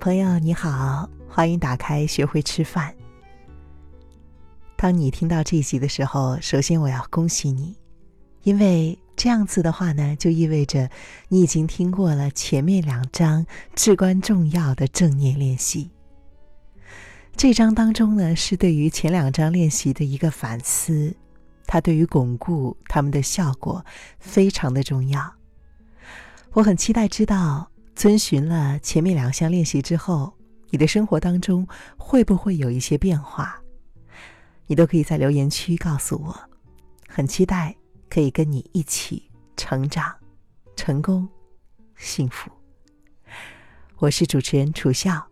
朋友你好，欢迎打开学会吃饭。当你听到这一集的时候，首先我要恭喜你，因为这样子的话呢，就意味着你已经听过了前面两章至关重要的正念练习。这章当中呢，是对于前两章练习的一个反思，它对于巩固他们的效果非常的重要。我很期待知道，遵循了前面两项练习之后，你的生活当中会不会有一些变化？你都可以在留言区告诉我。很期待可以跟你一起成长、成功、幸福。我是主持人楚笑。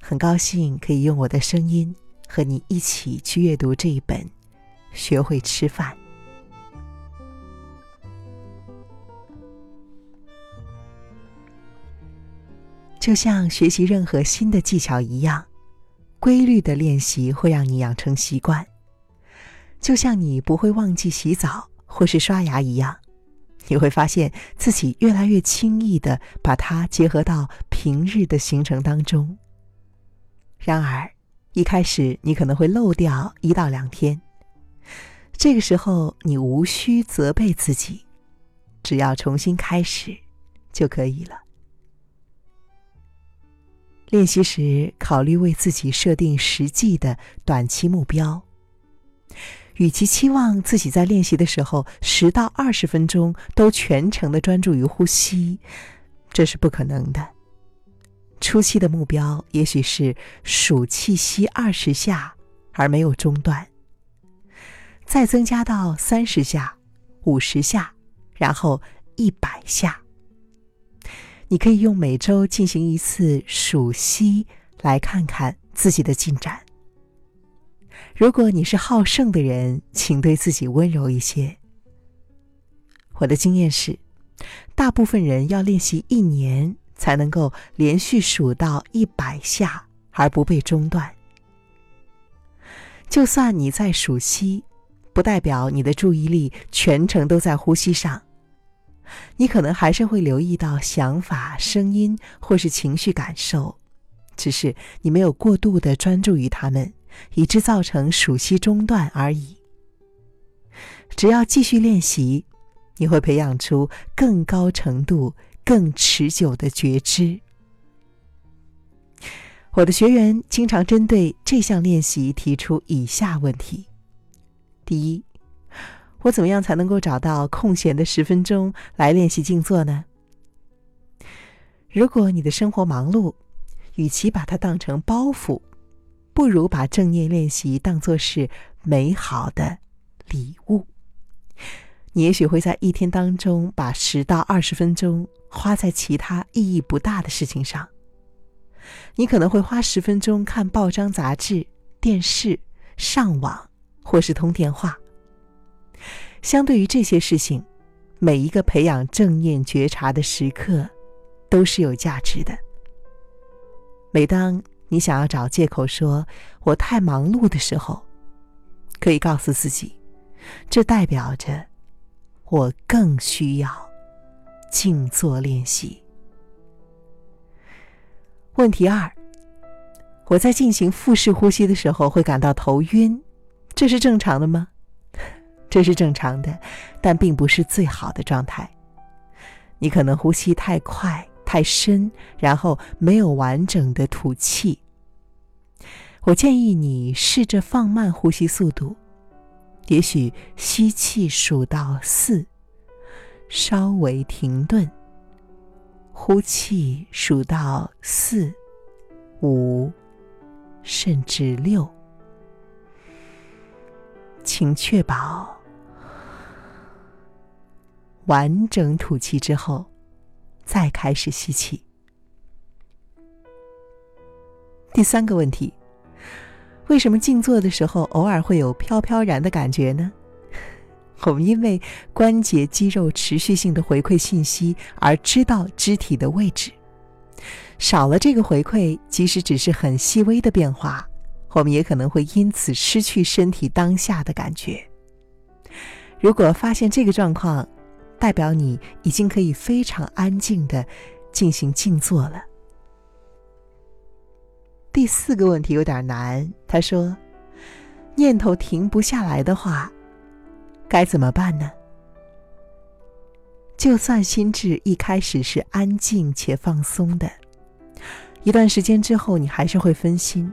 很高兴可以用我的声音和你一起去阅读这一本《学会吃饭》。就像学习任何新的技巧一样，规律的练习会让你养成习惯。就像你不会忘记洗澡或是刷牙一样，你会发现自己越来越轻易的把它结合到平日的行程当中。然而，一开始你可能会漏掉一到两天。这个时候，你无需责备自己，只要重新开始就可以了。练习时，考虑为自己设定实际的短期目标。与其期望自己在练习的时候十到二十分钟都全程的专注于呼吸，这是不可能的。初期的目标也许是数气息二十下而没有中断，再增加到三十下、五十下，然后一百下。你可以用每周进行一次数息来看看自己的进展。如果你是好胜的人，请对自己温柔一些。我的经验是，大部分人要练习一年。才能够连续数到一百下而不被中断。就算你在数息，不代表你的注意力全程都在呼吸上。你可能还是会留意到想法、声音或是情绪感受，只是你没有过度的专注于他们，以致造成数息中断而已。只要继续练习，你会培养出更高程度。更持久的觉知。我的学员经常针对这项练习提出以下问题：第一，我怎么样才能够找到空闲的十分钟来练习静坐呢？如果你的生活忙碌，与其把它当成包袱，不如把正念练习当作是美好的礼物。你也许会在一天当中把十到二十分钟。花在其他意义不大的事情上，你可能会花十分钟看报章、杂志、电视、上网，或是通电话。相对于这些事情，每一个培养正念觉察的时刻，都是有价值的。每当你想要找借口说我太忙碌的时候，可以告诉自己，这代表着我更需要。静坐练习。问题二：我在进行腹式呼吸的时候会感到头晕，这是正常的吗？这是正常的，但并不是最好的状态。你可能呼吸太快、太深，然后没有完整的吐气。我建议你试着放慢呼吸速度，也许吸气数到四。稍微停顿，呼气数到四、五，甚至六，请确保完整吐气之后，再开始吸气。第三个问题：为什么静坐的时候偶尔会有飘飘然的感觉呢？我们因为关节肌肉持续性的回馈信息而知道肢体的位置，少了这个回馈，即使只是很细微的变化，我们也可能会因此失去身体当下的感觉。如果发现这个状况，代表你已经可以非常安静的进行静坐了。第四个问题有点难。他说：“念头停不下来的话，该怎么办呢？”就算心智一开始是安静且放松的，一段时间之后，你还是会分心。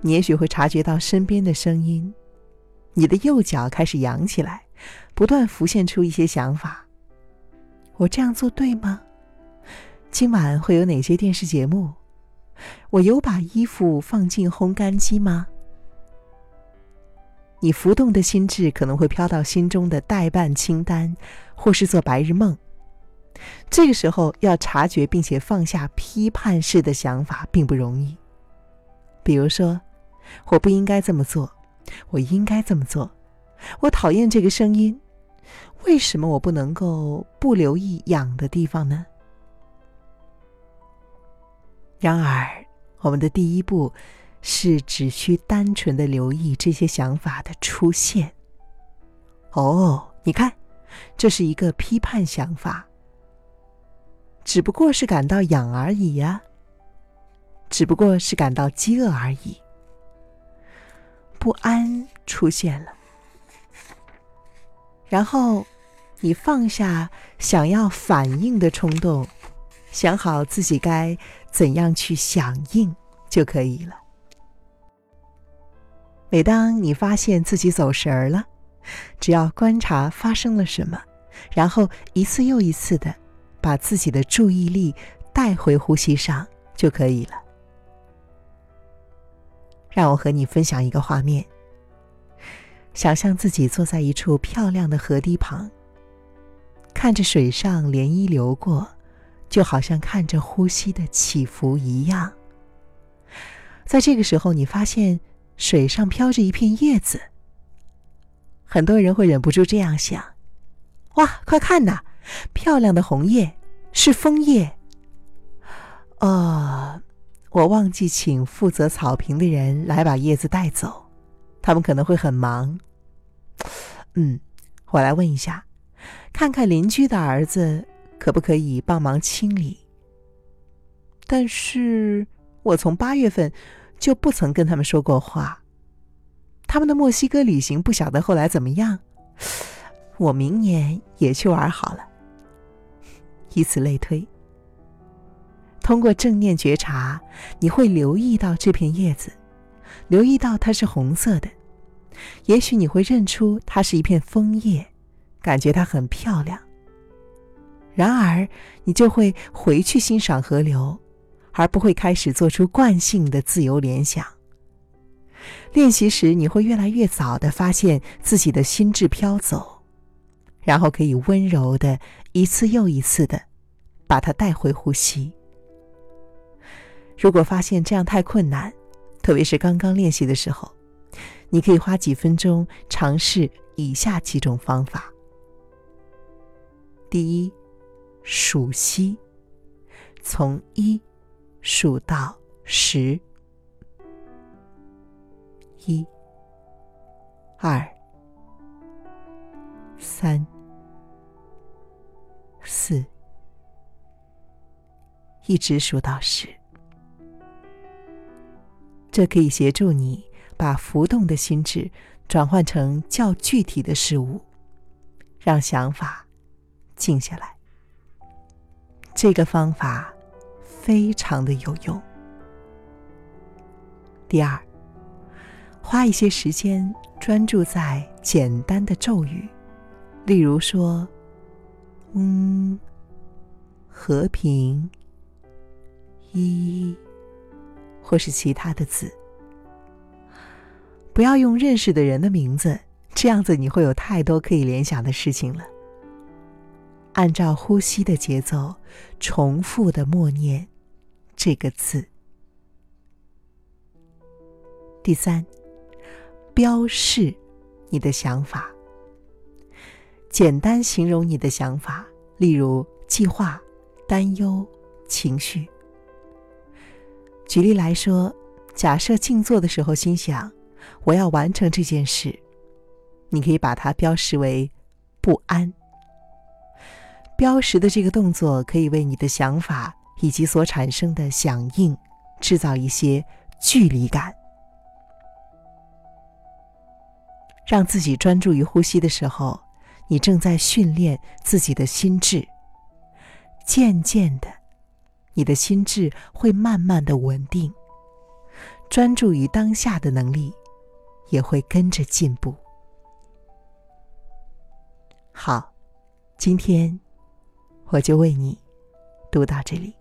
你也许会察觉到身边的声音，你的右脚开始扬起来，不断浮现出一些想法。我这样做对吗？今晚会有哪些电视节目？我有把衣服放进烘干机吗？你浮动的心智可能会飘到心中的待办清单，或是做白日梦。这个时候要察觉并且放下批判式的想法并不容易。比如说，我不应该这么做，我应该这么做。我讨厌这个声音，为什么我不能够不留意痒的地方呢？然而，我们的第一步。是只需单纯的留意这些想法的出现。哦，你看，这是一个批判想法，只不过是感到痒而已呀，只不过是感到饥饿而已。不安出现了，然后你放下想要反应的冲动，想好自己该怎样去响应就可以了。每当你发现自己走神儿了，只要观察发生了什么，然后一次又一次的把自己的注意力带回呼吸上就可以了。让我和你分享一个画面：想象自己坐在一处漂亮的河堤旁，看着水上涟漪流过，就好像看着呼吸的起伏一样。在这个时候，你发现。水上飘着一片叶子，很多人会忍不住这样想：“哇，快看呐，漂亮的红叶，是枫叶。”哦，我忘记请负责草坪的人来把叶子带走，他们可能会很忙。嗯，我来问一下，看看邻居的儿子可不可以帮忙清理？但是我从八月份。就不曾跟他们说过话。他们的墨西哥旅行不晓得后来怎么样。我明年也去玩好了。以此类推。通过正念觉察，你会留意到这片叶子，留意到它是红色的。也许你会认出它是一片枫叶，感觉它很漂亮。然而，你就会回去欣赏河流。而不会开始做出惯性的自由联想。练习时，你会越来越早的发现自己的心智飘走，然后可以温柔的一次又一次的把它带回呼吸。如果发现这样太困难，特别是刚刚练习的时候，你可以花几分钟尝试以下几种方法。第一，数息，从一。数到十，一、二、三、四，一直数到十。这可以协助你把浮动的心智转换成较具体的事物，让想法静下来。这个方法。非常的有用。第二，花一些时间专注在简单的咒语，例如说“嗯”“和平”“一”或是其他的字。不要用认识的人的名字，这样子你会有太多可以联想的事情了。按照呼吸的节奏，重复的默念。这个字。第三，标示你的想法，简单形容你的想法，例如计划、担忧、情绪。举例来说，假设静坐的时候心想“我要完成这件事”，你可以把它标识为不安。标识的这个动作可以为你的想法。以及所产生的响应，制造一些距离感。让自己专注于呼吸的时候，你正在训练自己的心智。渐渐的，你的心智会慢慢的稳定，专注于当下的能力也会跟着进步。好，今天我就为你读到这里。